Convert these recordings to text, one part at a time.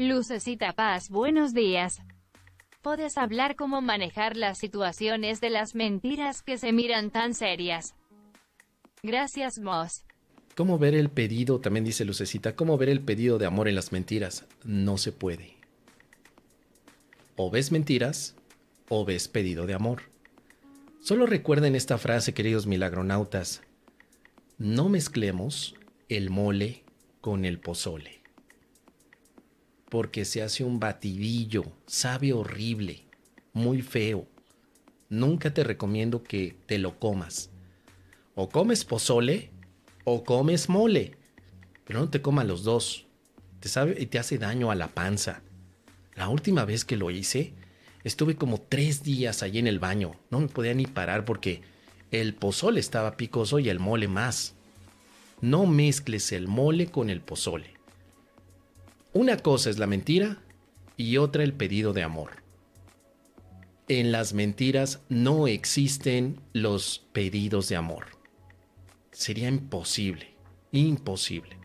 Lucecita Paz, buenos días. Puedes hablar cómo manejar las situaciones de las mentiras que se miran tan serias. Gracias, Moss. ¿Cómo ver el pedido? También dice Lucecita, ¿cómo ver el pedido de amor en las mentiras? No se puede. O ves mentiras o ves pedido de amor. Solo recuerden esta frase, queridos milagronautas. No mezclemos el mole con el pozole. Porque se hace un batidillo, sabe horrible, muy feo. Nunca te recomiendo que te lo comas. O comes pozole o comes mole. Pero no te comas los dos. Te sabe y te hace daño a la panza. La última vez que lo hice, estuve como tres días allí en el baño. No me podía ni parar porque el pozole estaba picoso y el mole más. No mezcles el mole con el pozole. Una cosa es la mentira y otra el pedido de amor. En las mentiras no existen los pedidos de amor. Sería imposible, imposible.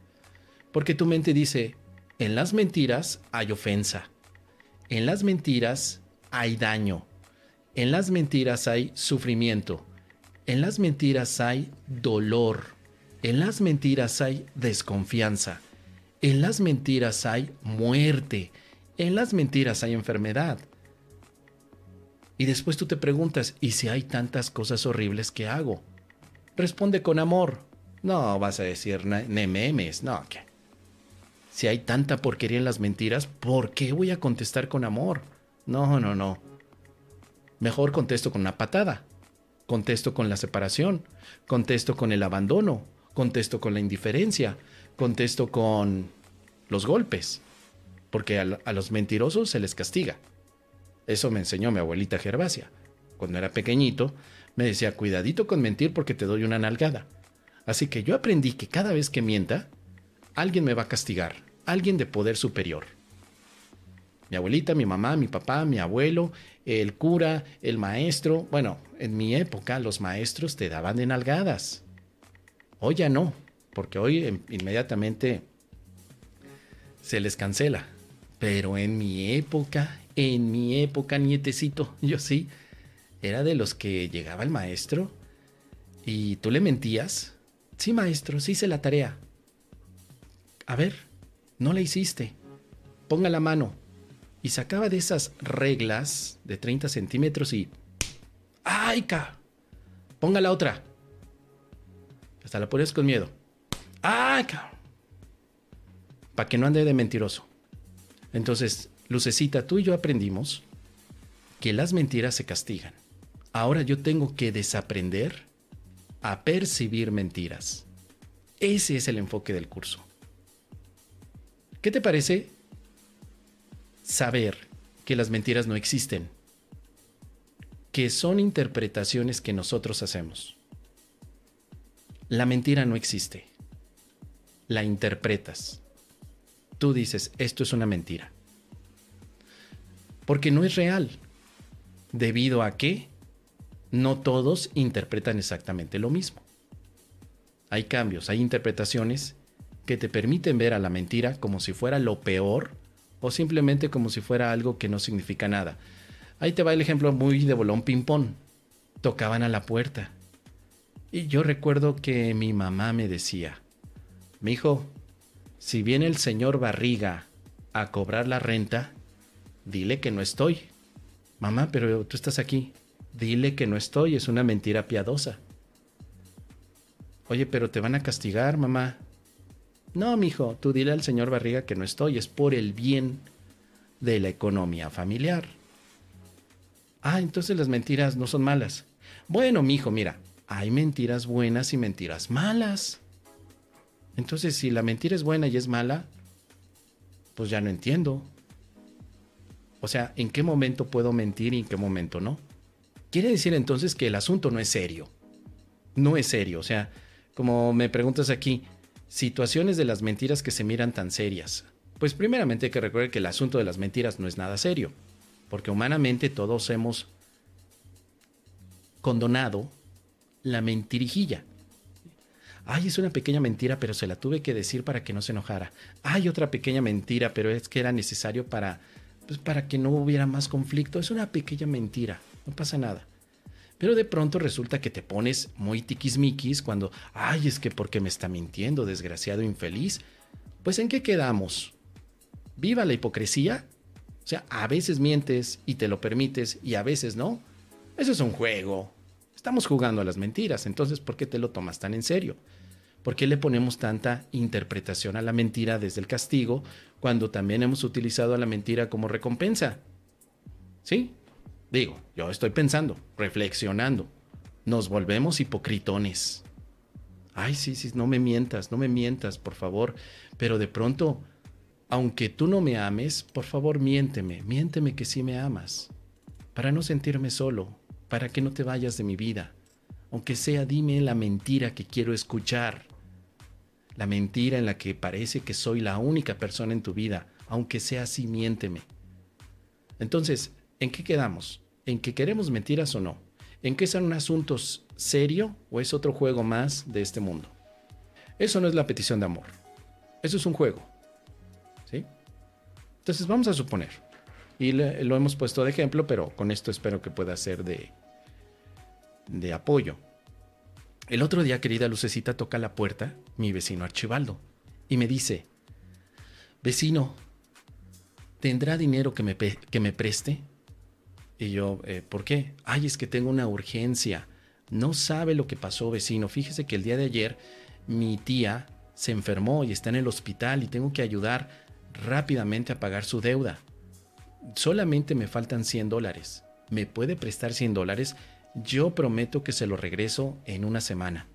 Porque tu mente dice, en las mentiras hay ofensa. En las mentiras hay daño. En las mentiras hay sufrimiento. En las mentiras hay dolor. En las mentiras hay desconfianza. En las mentiras hay muerte. En las mentiras hay enfermedad. Y después tú te preguntas, ¿y si hay tantas cosas horribles que hago? Responde con amor. No vas a decir memes, no, ¿qué? Si hay tanta porquería en las mentiras, ¿por qué voy a contestar con amor? No, no, no. Mejor contesto con una patada. Contesto con la separación. Contesto con el abandono contesto con la indiferencia, contesto con los golpes, porque a, los mentirosos se les castiga. Eso me enseñó mi abuelita Gervasia. Cuando era pequeñito, me decía, cuidadito con mentir porque te doy una nalgada. Así que yo aprendí que cada vez que mienta, alguien me va a castigar, alguien de poder superior. Mi abuelita, mi mamá, mi papá, mi abuelo, el cura, el maestro. Bueno, en mi época los maestros te daban de nalgadas. Hoy ya no, porque hoy em, inmediatamente se les cancela. Pero en mi época, en mi época, nietecito, yo sí, era de los que llegaba el maestro y tú le mentías. Sí, maestro, sí hice la tarea. A ver, no la hiciste. Ponga la mano. Y sacaba de esas reglas de 30 centímetros y... ¡Ay, ca! Ponga la otra. Hasta la pones con miedo. ¡Ah, Para que no ande de mentiroso. Entonces, Lucecita, tú y yo aprendimos que las mentiras se castigan. Ahora yo tengo que desaprender a percibir mentiras. Ese es el enfoque del curso. ¿Qué te parece saber que las mentiras no existen? Que son interpretaciones que nosotros hacemos. La mentira no existe. La interpretas. Tú dices, esto es una mentira. Porque no es real. Debido a que no todos interpretan exactamente lo mismo. Hay cambios, hay interpretaciones que te permiten ver a la mentira como si fuera lo peor o simplemente como si fuera algo que no significa nada. Ahí te va el ejemplo muy de bolón ping-pong. Tocaban a la puerta y yo recuerdo que mi mamá me decía, mi hijo, si viene el señor Barriga a cobrar la renta, dile que no estoy. Mamá, pero tú estás aquí. Dile que no estoy, es una mentira piadosa. Oye, pero te van a castigar, mamá. No, mijo, tú dile al señor Barriga que no estoy, es por el bien de la economía familiar. Ah, entonces las mentiras no son malas. Bueno, mijo, mira, hay mentiras buenas y mentiras malas. Entonces, si la mentira es buena y es mala, pues ya no entiendo. O sea, ¿en qué momento puedo mentir y en qué momento no? Quiere decir entonces que el asunto no es serio. No es serio. O sea, como me preguntas aquí, situaciones de las mentiras que se miran tan serias. Pues primeramente hay que recordar que el asunto de las mentiras no es nada serio. Porque humanamente todos hemos condonado la mentirijilla. Ay, es una pequeña mentira, pero se la tuve que decir para que no se enojara. Hay otra pequeña mentira, pero es que era necesario para, pues, para que no hubiera más conflicto. Es una pequeña mentira, no pasa nada. Pero de pronto resulta que te pones muy tiquismiquis cuando, ay, es que porque me está mintiendo, desgraciado infeliz. Pues ¿en qué quedamos? ¿Viva la hipocresía? O sea, a veces mientes y te lo permites y a veces no. Eso es un juego. Estamos jugando a las mentiras, entonces ¿por qué te lo tomas tan en serio? ¿Por qué le ponemos tanta interpretación a la mentira desde el castigo cuando también hemos utilizado a la mentira como recompensa? ¿Sí? Digo, yo estoy pensando, reflexionando. Nos volvemos hipocritones. Ay, sí, sí, no me mientas, no me mientas, por favor. Pero de pronto, aunque tú no me ames, por favor miénteme, miénteme que sí me amas. Para no sentirme solo, para que no te vayas de mi vida. Aunque sea, dime la mentira que quiero escuchar. La mentira en la que parece que soy la única persona en tu vida. Aunque sea así, miénteme. Entonces, ¿en qué quedamos? ¿En que queremos mentiras o no? ¿En que es un asunto serio o es otro juego más de este mundo? Eso no es la petición de amor. Eso es un juego. ¿Sí? Entonces vamos a suponer y lo hemos puesto de ejemplo, pero con esto espero que pueda ser de, de apoyo. El otro día, querida Lucecita, toca la puerta mi vecino Archibaldo y me dice, vecino, ¿tendrá dinero que me, que me preste? Y yo, eh, ¿por qué? Ay, es que tengo una urgencia. No sabe lo que pasó, vecino. Fíjese que el día de ayer mi tía se enfermó y está en el hospital y tengo que ayudar rápidamente a pagar su deuda solamente me faltan 100 dólares. ¿Me puede prestar 100 dólares? Yo prometo que se lo regreso en una semana.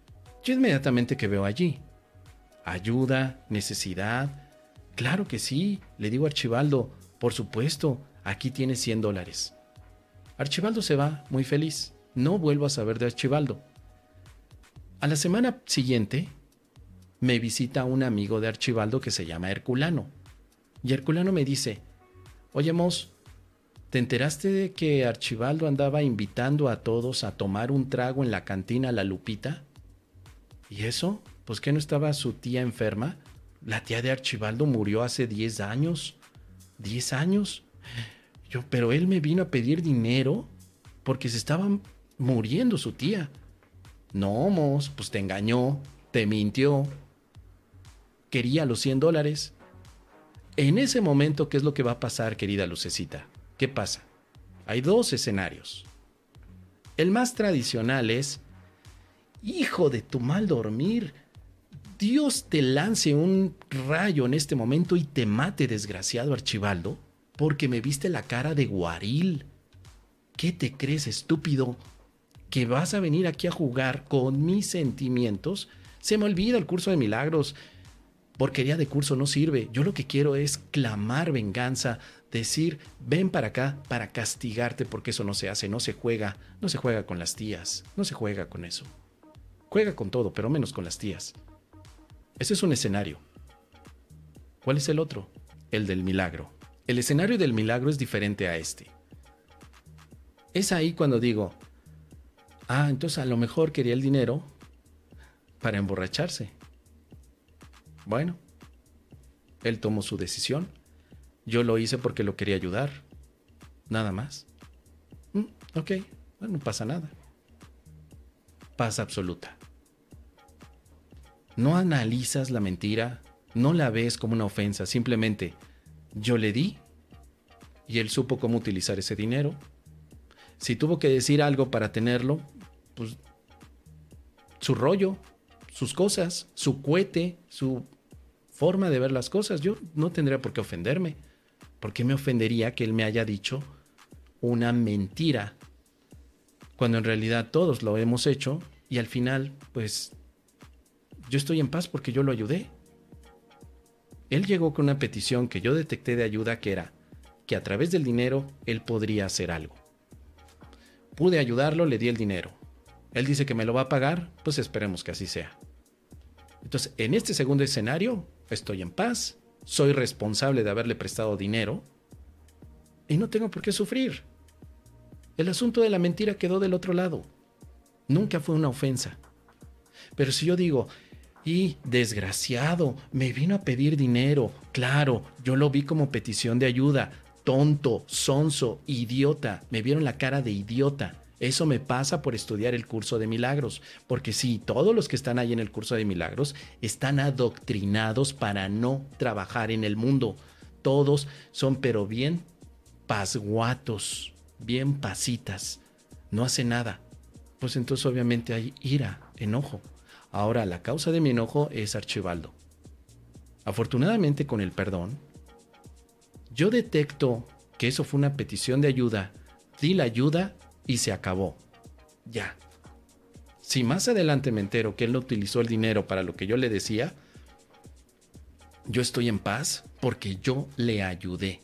Yo inmediatamente que veo allí. Ayuda, necesidad. Claro que sí, le digo a Archibaldo, por supuesto, aquí tiene 100 dólares. Archibaldo se va muy feliz. No vuelvo a saber de Archibaldo. A la semana siguiente, me visita un amigo de Archibaldo que se llama Herculano. Y Herculano me dice, Oye, Mos, ¿te enteraste de que Archibaldo andaba invitando a todos a tomar un trago en la cantina La Lupita? ¿Y eso? ¿Pues que no estaba su tía enferma? La tía de Archibaldo murió hace 10 años. ¿10 años? Yo, pero él me vino a pedir dinero porque se estaba muriendo su tía. No, Mos, pues te engañó, te mintió. Quería los 100 dólares. En ese momento, ¿qué es lo que va a pasar, querida Lucecita? ¿Qué pasa? Hay dos escenarios. El más tradicional es, hijo de tu mal dormir, Dios te lance un rayo en este momento y te mate, desgraciado Archibaldo, porque me viste la cara de guaril. ¿Qué te crees, estúpido? ¿Que vas a venir aquí a jugar con mis sentimientos? Se me olvida el curso de milagros porquería de curso no sirve. Yo lo que quiero es clamar venganza, decir, ven para acá para castigarte porque eso no se hace, no se juega, no se juega con las tías, no se juega con eso. Juega con todo, pero menos con las tías. Ese es un escenario. ¿Cuál es el otro? El del milagro. El escenario del milagro es diferente a este. Es ahí cuando digo, ah, entonces a lo mejor quería el dinero para emborracharse. Bueno, él tomó su decisión. Yo lo hice porque lo quería ayudar. Nada más. Mm, ok, no pasa nada. Paz absoluta. No analizas la mentira, no la ves como una ofensa, simplemente yo le di y él supo cómo utilizar ese dinero. Si tuvo que decir algo para tenerlo, pues su rollo, sus cosas, su cohete, su forma de ver las cosas. Yo no tendría por qué ofenderme. ¿Por qué me ofendería que él me haya dicho una mentira? Cuando en realidad todos lo hemos hecho y al final, pues, yo estoy en paz porque yo lo ayudé. Él llegó con una petición que yo detecté de ayuda que era que a través del dinero él podría hacer algo. Pude ayudarlo, le di el dinero. Él dice que me lo va a pagar, pues esperemos que así sea. Entonces, en este segundo escenario, estoy en paz, soy responsable de haberle prestado dinero y no tengo por qué sufrir. El asunto de la mentira quedó del otro lado. Nunca fue una ofensa. Pero si yo digo, Y desgraciado, me vino a pedir dinero. Claro, yo lo vi como petición de ayuda. Tonto, sonso, idiota. Me vieron la cara de idiota. Eso me pasa por estudiar el curso de milagros, porque sí, todos los que están ahí en el curso de milagros están adoctrinados para no trabajar en el mundo. Todos son pero bien pasguatos, bien pasitas. No hace nada. Pues entonces obviamente hay ira, enojo. Ahora la causa de mi enojo es Archibaldo. Afortunadamente con el perdón, yo detecto que eso fue una petición de ayuda, di la ayuda y se acabó. Ya. Si más adelante me entero que él no utilizó el dinero para lo que yo le decía, yo estoy en paz porque yo le ayudé.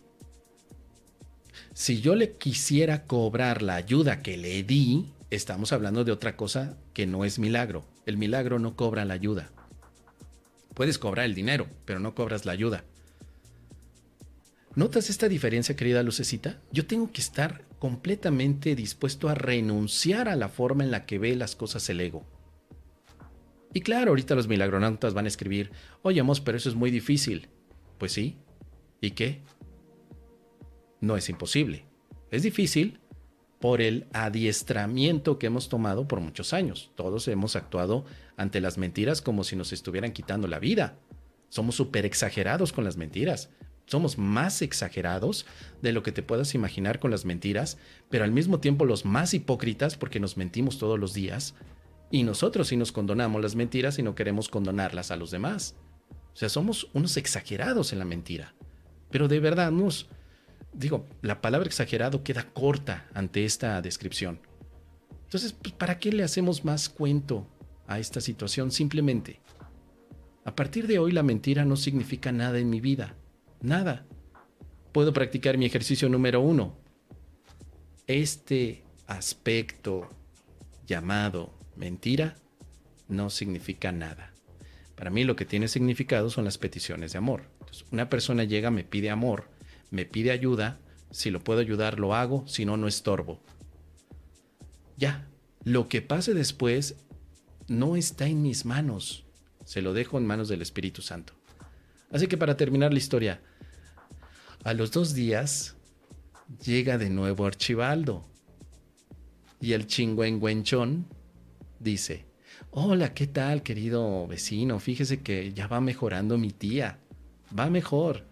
Si yo le quisiera cobrar la ayuda que le di, estamos hablando de otra cosa que no es milagro. El milagro no cobra la ayuda. Puedes cobrar el dinero, pero no cobras la ayuda. ¿Notas esta diferencia, querida Lucecita? Yo tengo que estar completamente dispuesto a renunciar a la forma en la que ve las cosas el ego. Y claro, ahorita los milagronautas van a escribir, oye, pero eso es muy difícil. Pues sí. ¿Y qué? No es imposible. Es difícil por el adiestramiento que hemos tomado por muchos años. Todos hemos actuado ante las mentiras como si nos estuvieran quitando la vida. Somos súper exagerados con las mentiras somos más exagerados de lo que te puedas imaginar con las mentiras, pero al mismo tiempo los más hipócritas porque nos mentimos todos los días y nosotros sí nos condonamos las mentiras y no queremos condonarlas a los demás. O sea, somos unos exagerados en la mentira. Pero de verdad, nos digo, la palabra exagerado queda corta ante esta descripción. Entonces, pues, ¿para qué le hacemos más cuento a esta situación? Simplemente, a partir de hoy la mentira no significa nada en mi vida Nada. Puedo practicar mi ejercicio número uno. Este aspecto llamado mentira no significa nada. Para mí lo que tiene significado son las peticiones de amor. una persona llega, me pide amor, me pide ayuda, si lo puedo ayudar lo hago, si no, no estorbo. Ya, lo que pase después no está en mis manos, se lo dejo en manos del Espíritu Santo. Así que para terminar la historia, a los dos días llega de nuevo Archibaldo y el chingüengüenchón dice, hola, ¿qué tal querido vecino? Fíjese que ya va mejorando mi tía, va mejor,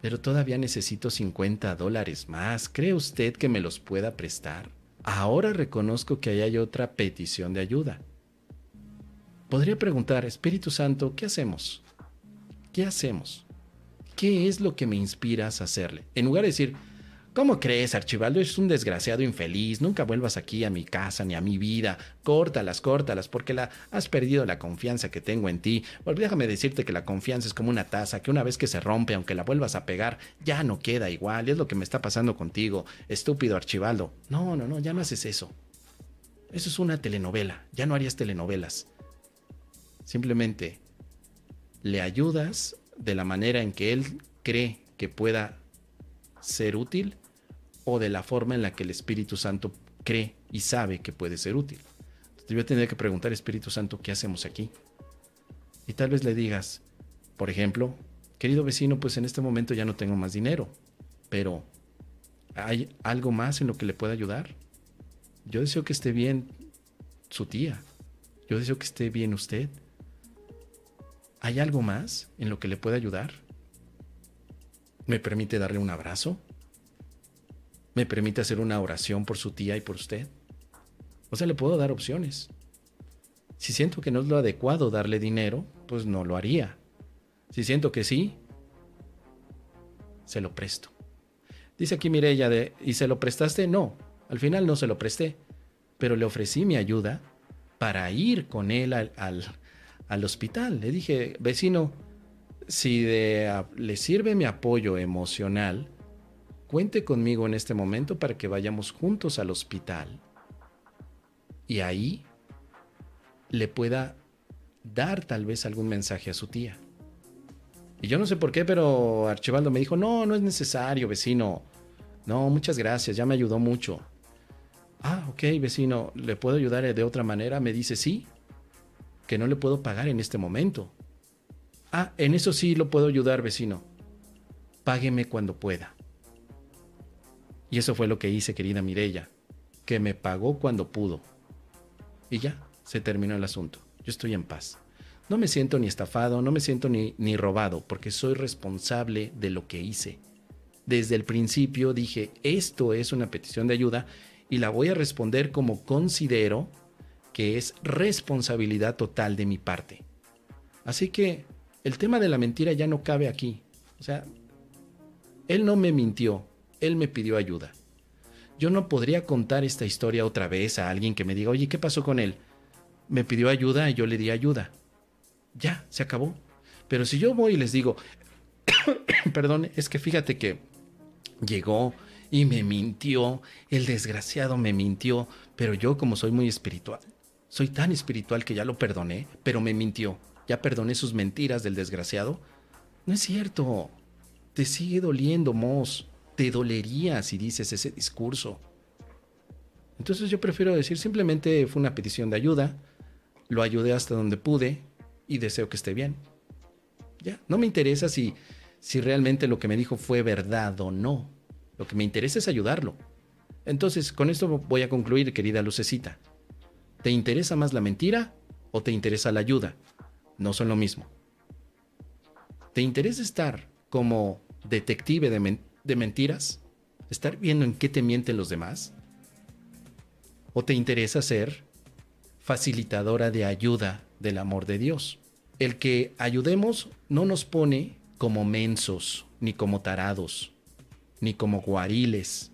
pero todavía necesito 50 dólares más. ¿Cree usted que me los pueda prestar? Ahora reconozco que ahí hay otra petición de ayuda. Podría preguntar, Espíritu Santo, ¿qué hacemos? ¿Qué hacemos? ¿Qué es lo que me inspiras a hacerle? En lugar de decir, ¿cómo crees, Archibaldo? Es un desgraciado infeliz, nunca vuelvas aquí a mi casa ni a mi vida, córtalas, córtalas, porque la, has perdido la confianza que tengo en ti. Pues déjame decirte que la confianza es como una taza, que una vez que se rompe, aunque la vuelvas a pegar, ya no queda igual, y es lo que me está pasando contigo, estúpido Archibaldo. No, no, no, ya no haces eso. Eso es una telenovela, ya no harías telenovelas. Simplemente le ayudas de la manera en que él cree que pueda ser útil o de la forma en la que el Espíritu Santo cree y sabe que puede ser útil. Entonces yo tendría que preguntar, Espíritu Santo, ¿qué hacemos aquí? Y tal vez le digas, por ejemplo, querido vecino, pues en este momento ya no tengo más dinero, pero ¿hay algo más en lo que le pueda ayudar? Yo deseo que esté bien su tía. Yo deseo que esté bien usted. ¿Hay algo más en lo que le pueda ayudar? ¿Me permite darle un abrazo? ¿Me permite hacer una oración por su tía y por usted? O sea, le puedo dar opciones. Si siento que no es lo adecuado darle dinero, pues no lo haría. Si siento que sí, se lo presto. Dice aquí Mirella de, ¿y se lo prestaste? No, al final no se lo presté, pero le ofrecí mi ayuda para ir con él al, al hospital. Le dije, vecino, si le sirve mi apoyo emocional, cuente conmigo en este momento para que vayamos juntos al hospital. Y ahí le pueda dar tal vez algún mensaje a su tía. Y yo no sé por qué, pero Archibaldo me dijo, no, no es necesario, vecino. No, muchas gracias, ya me ayudó mucho. Ah, ok, vecino, ¿le puedo ayudar de otra manera? Me dice, sí, que no le puedo pagar en este momento. Ah, en eso sí lo puedo ayudar, vecino. Págueme cuando pueda. Y eso fue lo que hice, querida Mirella, que me pagó cuando pudo. Y ya, se terminó el asunto. Yo estoy en paz. No me siento ni estafado, no me siento ni, ni robado, porque soy responsable de lo que hice. Desde el principio dije, esto es una petición de ayuda y la voy a responder como considero que es responsabilidad total de mi parte. Así que el tema de la mentira ya no cabe aquí. O sea, él no me mintió, él me pidió ayuda. Yo no podría contar esta historia otra vez a alguien que me diga, oye, ¿qué pasó con él? Me pidió ayuda y yo le di ayuda. Ya, se acabó. Pero si yo voy y les digo, perdón, es que fíjate que llegó y me mintió, el desgraciado me mintió, pero yo como soy muy espiritual, soy tan espiritual que ya lo perdoné, pero me mintió, ya perdoné sus mentiras del desgraciado. No es cierto, te sigue doliendo, Moss, te dolería si dices ese discurso. Entonces yo prefiero decir simplemente fue una petición de ayuda, lo ayudé hasta donde pude y deseo que esté bien. Ya, no me interesa si, si realmente lo que me dijo fue verdad o no. Lo que me interesa es ayudarlo. Entonces, con esto voy a concluir, querida Lucecita. ¿Te interesa más la mentira o te interesa la ayuda? No son lo mismo. ¿Te interesa estar como detective de, mentiras? ¿Estar viendo en qué te mienten los demás? ¿O te interesa ser facilitadora de ayuda del amor de Dios? El que ayudemos no nos pone como mensos ni como tarados ni como guariles.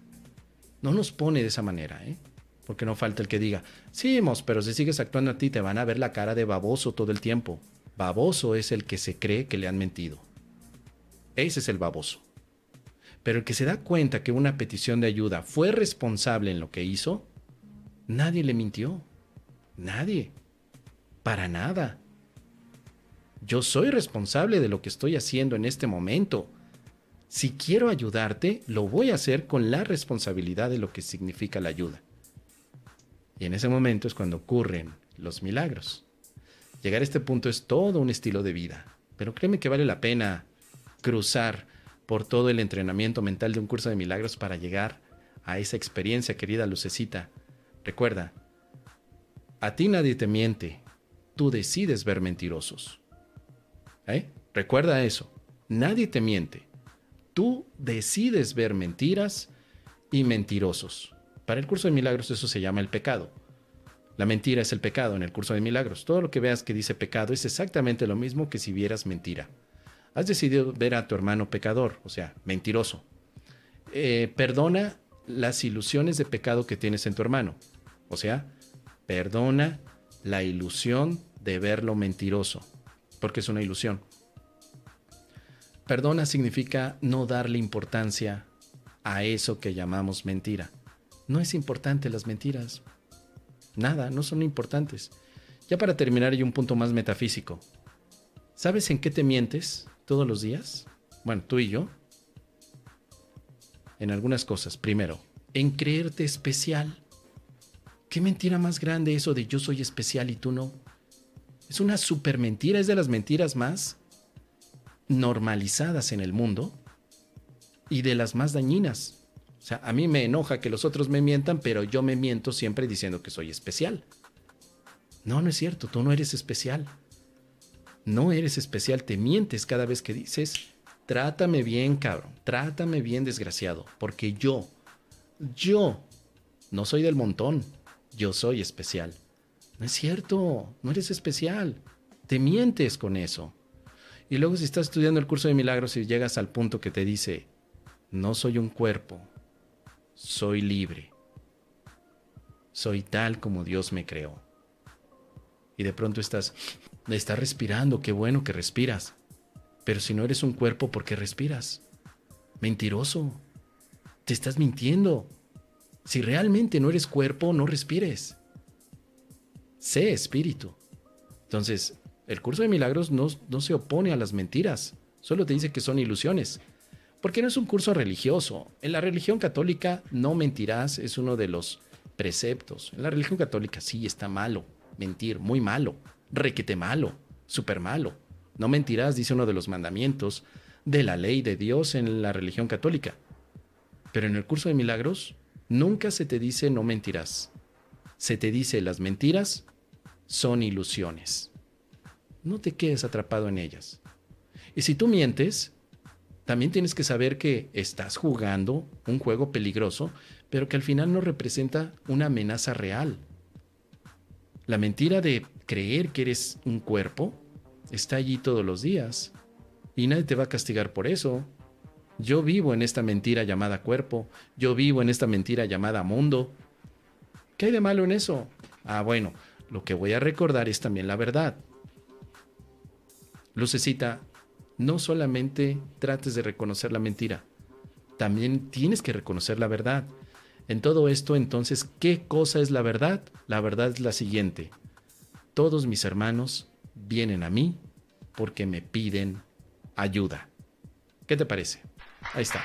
No nos pone de esa manera, ¿eh? Porque no falta el que diga, sí, mos, pero si sigues actuando a ti te van a ver la cara de baboso todo el tiempo. Baboso es el que se cree que le han mentido. Ese es el baboso. Pero el que se da cuenta que una petición de ayuda fue responsable en lo que hizo, nadie le mintió. Nadie. Para nada. Yo soy responsable de lo que estoy haciendo en este momento si quiero ayudarte, lo voy a hacer con la responsabilidad de lo que significa la ayuda. Y en ese momento es cuando ocurren los milagros. Llegar a este punto es todo un estilo de vida, pero créeme que vale la pena cruzar por todo el entrenamiento mental de un curso de milagros para llegar a esa experiencia, querida Lucecita. Recuerda, a ti nadie te miente, tú decides ver mentirosos. ¿Eh? Recuerda eso, nadie te miente, Tú decides ver mentiras y mentirosos. Para el curso de milagros eso se llama el pecado. La mentira es el pecado en el curso de milagros. Todo lo que veas que dice pecado es exactamente lo mismo que si vieras mentira. Has decidido ver a tu hermano pecador, o sea, mentiroso. Eh, perdona las ilusiones de pecado que tienes en tu hermano. O sea, perdona la ilusión de verlo mentiroso, porque es una ilusión. Perdona significa no darle importancia a eso que llamamos mentira. No es importante las mentiras. Nada, no son importantes. Ya para terminar hay un punto más metafísico. ¿Sabes en qué te mientes todos los días? Bueno, tú y yo. En algunas cosas. Primero, en creerte especial. ¿Qué mentira más grande eso de yo soy especial y tú no? Es una super mentira, es de las mentiras más normalizadas en el mundo y de las más dañinas. O sea, a mí me enoja que los otros me mientan, pero yo me miento siempre diciendo que soy especial. No, no es cierto, tú no eres especial. No eres especial, te mientes cada vez que dices, trátame bien, cabrón, trátame bien, desgraciado, porque yo, yo, no soy del montón, yo soy especial. No es cierto, no eres especial, te mientes con eso. Y luego si estás estudiando el curso de milagros y llegas al punto que te dice, no soy un cuerpo, soy libre, soy tal como Dios me creó. Y de pronto estás, estás respirando, qué bueno que respiras. Pero si no eres un cuerpo, ¿por qué respiras? Mentiroso. Te estás mintiendo. Si realmente no eres cuerpo, no respires. Sé espíritu. Entonces, el curso de milagros no, se opone a las mentiras, solo te dice que son ilusiones. Porque no es un curso religioso. En la religión católica no mentirás, es uno de los preceptos. En la religión católica sí está malo mentir, muy malo. requete malo, súper malo. No mentirás, dice uno de los mandamientos de la ley de Dios en la religión católica. Pero en el curso de milagros nunca se te dice no mentirás. Se te dice las mentiras son ilusiones. No te quedes atrapado en ellas. Y si tú mientes, también tienes que saber que estás jugando un juego peligroso, pero que al final no representa una amenaza real. La mentira de creer que eres un cuerpo está allí todos los días y nadie te va a castigar por eso. Yo vivo en esta mentira llamada cuerpo, yo vivo en esta mentira llamada mundo. ¿Qué hay de malo en eso? Ah, bueno, lo que voy a recordar es también la verdad. Lucecita, no solamente trates de reconocer la mentira, también tienes que reconocer la verdad. En todo esto, entonces, ¿qué cosa es la verdad? La verdad es la siguiente. Todos mis hermanos vienen a mí porque me piden ayuda. ¿Qué te parece? Ahí está.